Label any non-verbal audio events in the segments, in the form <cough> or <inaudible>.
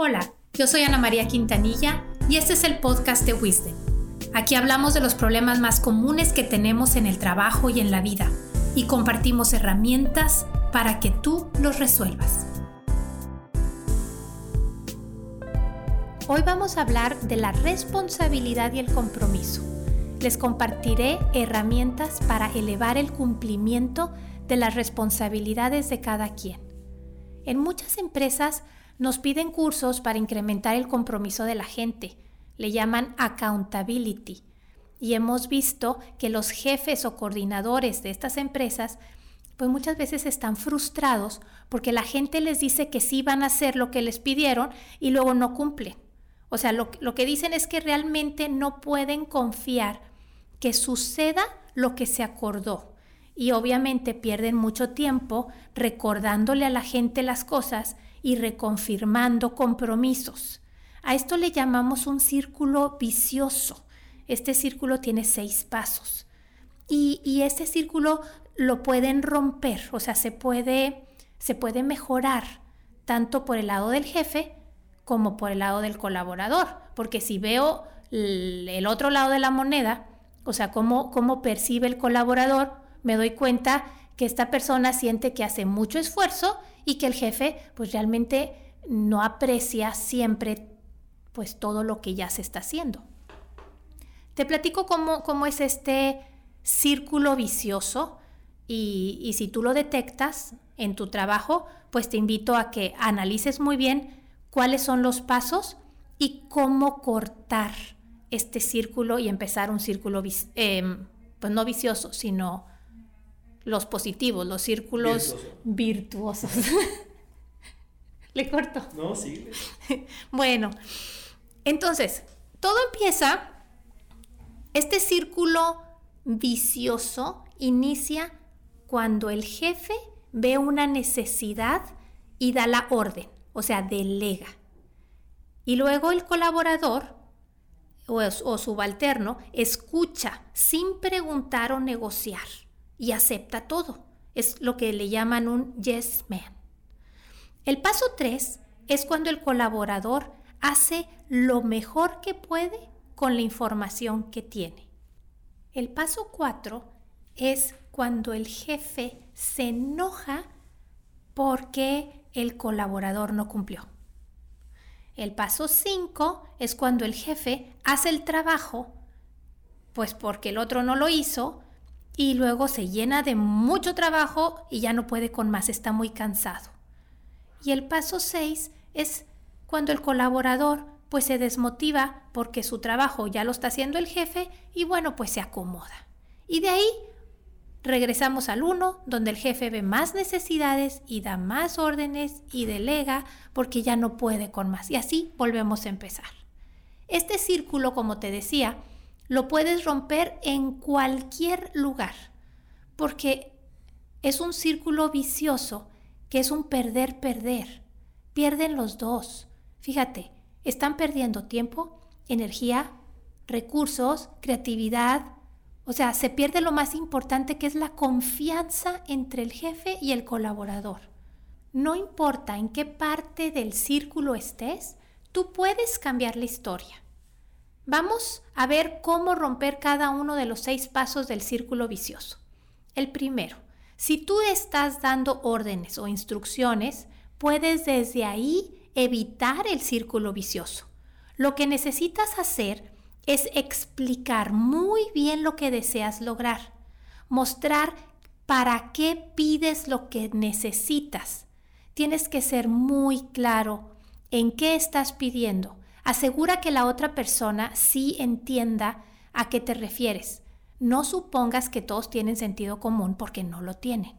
Hola, yo soy Ana María Quintanilla y este es el podcast de Wisdom. Aquí hablamos de los problemas más comunes que tenemos en el trabajo y en la vida y compartimos herramientas para que tú los resuelvas. Hoy vamos a hablar de la responsabilidad y el compromiso. Les compartiré herramientas para elevar el cumplimiento de las responsabilidades de cada quien. En muchas empresas nos piden cursos para incrementar el compromiso de la gente. Le llaman accountability. Y hemos visto que los jefes o coordinadores de estas empresas pues muchas veces están frustrados porque la gente les dice que sí van a hacer lo que les pidieron y luego no cumplen. O sea, lo, lo que dicen es que realmente no pueden confiar que suceda lo que se acordó. Y obviamente pierden mucho tiempo recordándole a la gente las cosas y reconfirmando compromisos. A esto le llamamos un círculo vicioso. Este círculo tiene seis pasos. Y, y este círculo lo pueden romper, o sea, se puede, se puede mejorar tanto por el lado del jefe como por el lado del colaborador. Porque si veo el otro lado de la moneda, o sea, cómo, cómo percibe el colaborador, me doy cuenta que esta persona siente que hace mucho esfuerzo y que el jefe pues realmente no aprecia siempre pues todo lo que ya se está haciendo. Te platico cómo, cómo es este círculo vicioso y, y si tú lo detectas en tu trabajo, pues te invito a que analices muy bien cuáles son los pasos y cómo cortar este círculo y empezar un círculo, eh, pues no vicioso, sino los positivos, los círculos virtuosos. <laughs> ¿Le corto? No, sí. <laughs> bueno, entonces, todo empieza, este círculo vicioso inicia cuando el jefe ve una necesidad y da la orden, o sea, delega. Y luego el colaborador o, subalterno escucha sin preguntar o negociar y acepta todo. Es lo que le llaman un yes man. El paso 3 es cuando el colaborador hace lo mejor que puede con la información que tiene. El paso 4 es cuando el jefe se enoja porque el colaborador no cumplió. El paso 5 es cuando el jefe hace el trabajo, pues porque el otro no lo hizo, y luego se llena de mucho trabajo y ya no puede con más, está muy cansado. Y el paso 6 es cuando el colaborador pues se desmotiva porque su trabajo ya lo está haciendo el jefe y bueno, pues se acomoda. Y de ahí Regresamos al 1, donde el jefe ve más necesidades y da más órdenes y delega porque ya no puede con más. Y así volvemos a empezar. Este círculo, como te decía, lo puedes romper en cualquier lugar, porque es un círculo vicioso que es un perder-perder. Pierden los dos. Fíjate, están perdiendo tiempo, energía, recursos, creatividad, o sea, se pierde lo más importante que es la confianza entre el jefe y el colaborador. No importa en qué parte del círculo estés, tú puedes cambiar la historia. Vamos a ver cómo romper cada uno de los seis pasos del círculo vicioso. El primero, si tú estás dando órdenes o instrucciones, puedes desde ahí evitar el círculo vicioso. Lo que necesitas hacer es explicar muy bien lo que deseas lograr, mostrar para qué pides lo que necesitas. Tienes que ser muy claro en qué estás pidiendo. Asegura que la otra persona sí entienda a qué te refieres. No supongas que todos tienen sentido común porque no lo tienen.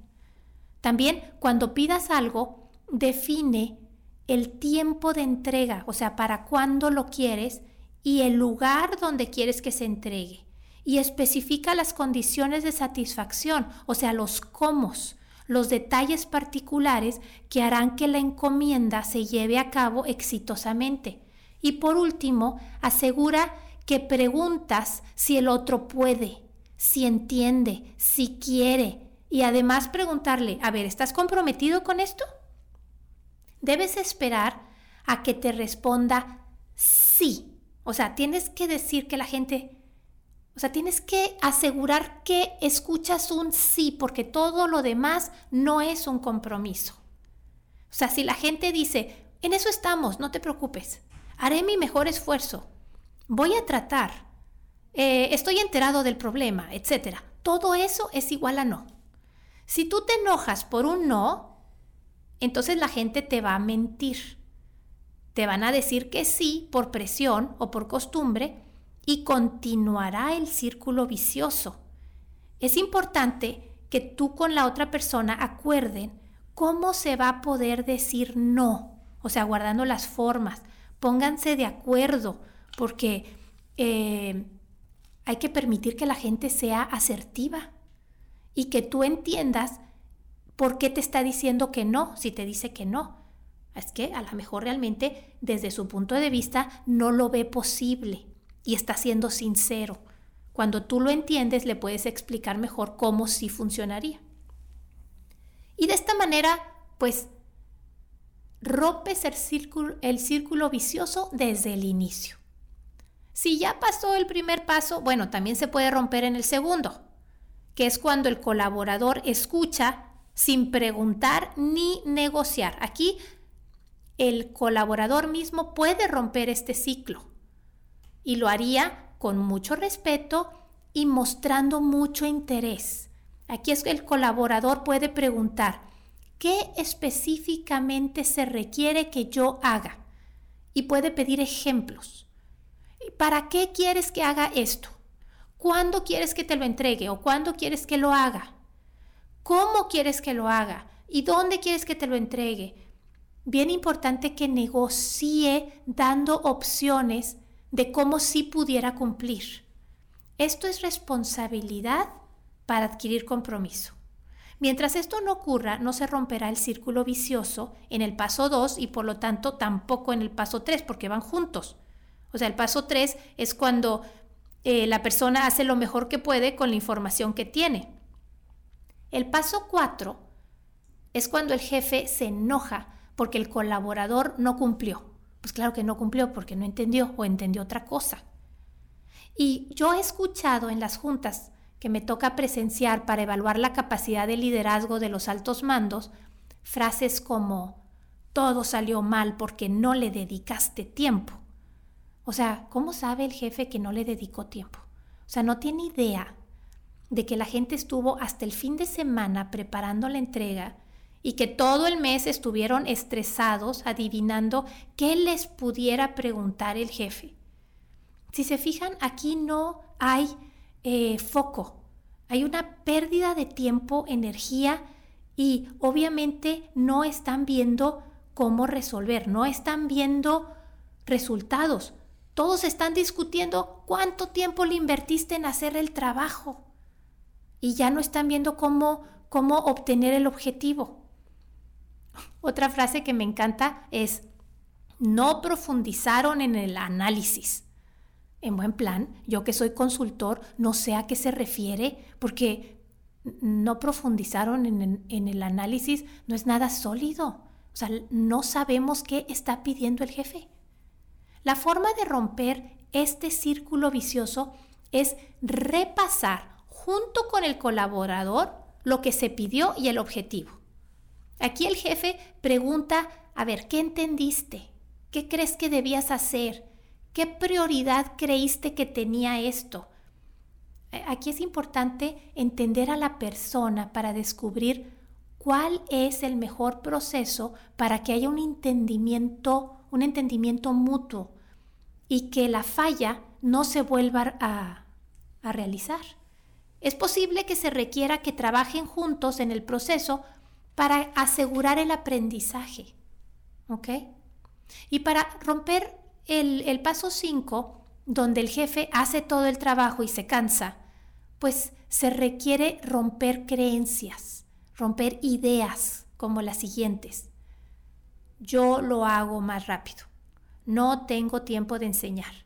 También cuando pidas algo, define el tiempo de entrega, o sea, para cuándo lo quieres y el lugar donde quieres que se entregue. Y especifica las condiciones de satisfacción, o sea, los cómo, los detalles particulares que harán que la encomienda se lleve a cabo exitosamente. Y por último, asegura que preguntas si el otro puede, si entiende, si quiere. Y además preguntarle, a ver, ¿estás comprometido con esto? Debes esperar a que te responda sí. O sea, tienes que decir que la gente, o sea, tienes que asegurar que escuchas un sí, porque todo lo demás no es un compromiso. O sea, si la gente dice, en eso estamos, no te preocupes, haré mi mejor esfuerzo, voy a tratar, eh, estoy enterado del problema, etc. Todo eso es igual a no. Si tú te enojas por un no, entonces la gente te va a mentir. Te van a decir que sí por presión o por costumbre y continuará el círculo vicioso. Es importante que tú con la otra persona acuerden cómo se va a poder decir no, o sea, guardando las formas. Pónganse de acuerdo, porque eh, hay que permitir que la gente sea asertiva y que tú entiendas por qué te está diciendo que no, si te dice que no. Es que a lo mejor realmente desde su punto de vista no lo ve posible y está siendo sincero. Cuando tú lo entiendes le puedes explicar mejor cómo sí funcionaría. Y de esta manera, pues, rompes el círculo, el círculo vicioso desde el inicio. Si ya pasó el primer paso, bueno, también se puede romper en el segundo, que es cuando el colaborador escucha sin preguntar ni negociar. Aquí el colaborador mismo puede romper este ciclo y lo haría con mucho respeto y mostrando mucho interés. Aquí es que el colaborador puede preguntar, ¿qué específicamente se requiere que yo haga? Y puede pedir ejemplos. ¿Para qué quieres que haga esto? ¿Cuándo quieres que te lo entregue o cuándo quieres que lo haga? ¿Cómo quieres que lo haga? ¿Y dónde quieres que te lo entregue? bien importante que negocie dando opciones de cómo sí pudiera cumplir. Esto es responsabilidad para adquirir compromiso. Mientras esto no ocurra, no se romperá el círculo vicioso en el paso 2 y por lo tanto tampoco en el paso 3 porque van juntos. O sea, el paso 3 es cuando eh, la persona hace lo mejor que puede con la información que tiene. El paso 4 es cuando el jefe se enoja porque el colaborador no cumplió. Pues claro que no cumplió porque no entendió o entendió otra cosa. Y yo he escuchado en las juntas que me toca presenciar para evaluar la capacidad de liderazgo de los altos mandos frases como todo salió mal porque no le dedicaste tiempo. O sea, ¿cómo sabe el jefe que no le dedicó tiempo? O sea, no tiene idea de que la gente estuvo hasta el fin de semana preparando la entrega y que todo el mes estuvieron estresados adivinando qué les pudiera preguntar el jefe. Si se fijan, aquí no hay eh, foco, hay una pérdida de tiempo, energía y obviamente no están viendo cómo resolver, no están viendo resultados. Todos están discutiendo cuánto tiempo le invertiste en hacer el trabajo y ya no están viendo cómo, cómo obtener el objetivo. Otra frase que me encanta es, no profundizaron en el análisis. En buen plan, yo que soy consultor, no sé a qué se refiere, porque no profundizaron en, el análisis, no es nada sólido. O sea, no sabemos qué está pidiendo el jefe. La forma de romper este círculo vicioso es repasar junto con el colaborador lo que se pidió y el objetivo. Aquí el jefe pregunta, a ver, ¿qué entendiste? ¿Qué crees que debías hacer? ¿Qué prioridad creíste que tenía esto? Eh, aquí es importante entender a la persona para descubrir cuál es el mejor proceso para que haya un entendimiento, un entendimiento mutuo y que la falla no se vuelva a, a realizar. Es posible que se requiera que trabajen juntos en el proceso para asegurar el aprendizaje. ¿Ok? Y para romper el, paso 5, donde el jefe hace todo el trabajo y se cansa, pues se requiere romper creencias, romper ideas como las siguientes. Yo lo hago más rápido. No tengo tiempo de enseñar.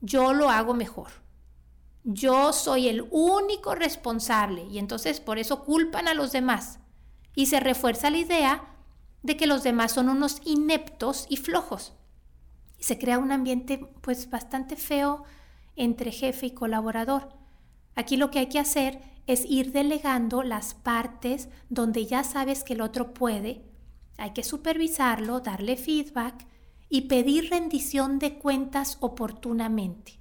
Yo lo hago mejor. Yo soy el único responsable y entonces por eso culpan a los demás y se refuerza la idea de que los demás son unos ineptos y flojos. Se crea un ambiente pues bastante feo entre jefe y colaborador. Aquí lo que hay que hacer es ir delegando las partes donde ya sabes que el otro puede. Hay que supervisarlo, darle feedback y pedir rendición de cuentas oportunamente.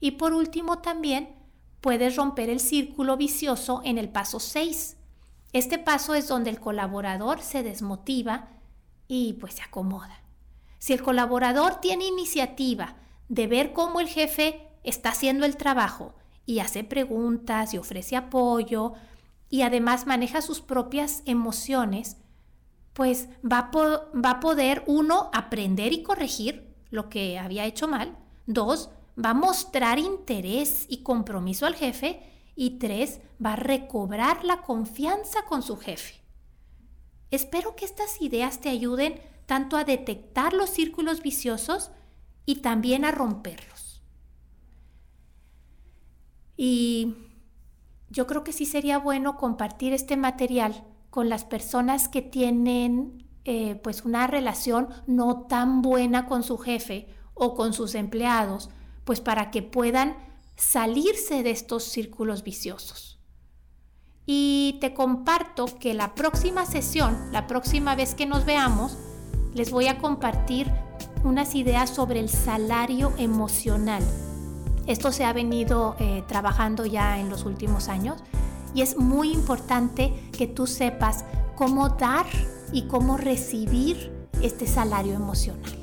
Y por último también puedes romper el círculo vicioso en el paso 6. Este paso es donde el colaborador se desmotiva y pues se acomoda. Si el colaborador tiene iniciativa de ver cómo el jefe está haciendo el trabajo y hace preguntas y ofrece apoyo y además maneja sus propias emociones, pues va a, va a poder, uno, aprender y corregir lo que había hecho mal, dos, va a mostrar interés y compromiso al jefe y tres, va a recobrar la confianza con su jefe. Espero que estas ideas te ayuden tanto a detectar los círculos viciosos y también a romperlos. Y yo creo que sí sería bueno compartir este material con las personas que tienen eh, pues una relación no tan buena con su jefe o con sus empleados, pues para que puedan salirse de estos círculos viciosos. Y te comparto que la próxima sesión, la próxima vez que nos veamos, les voy a compartir unas ideas sobre el salario emocional. Esto se ha venido eh, trabajando ya en los últimos años y es muy importante que tú sepas cómo dar y cómo recibir este salario emocional.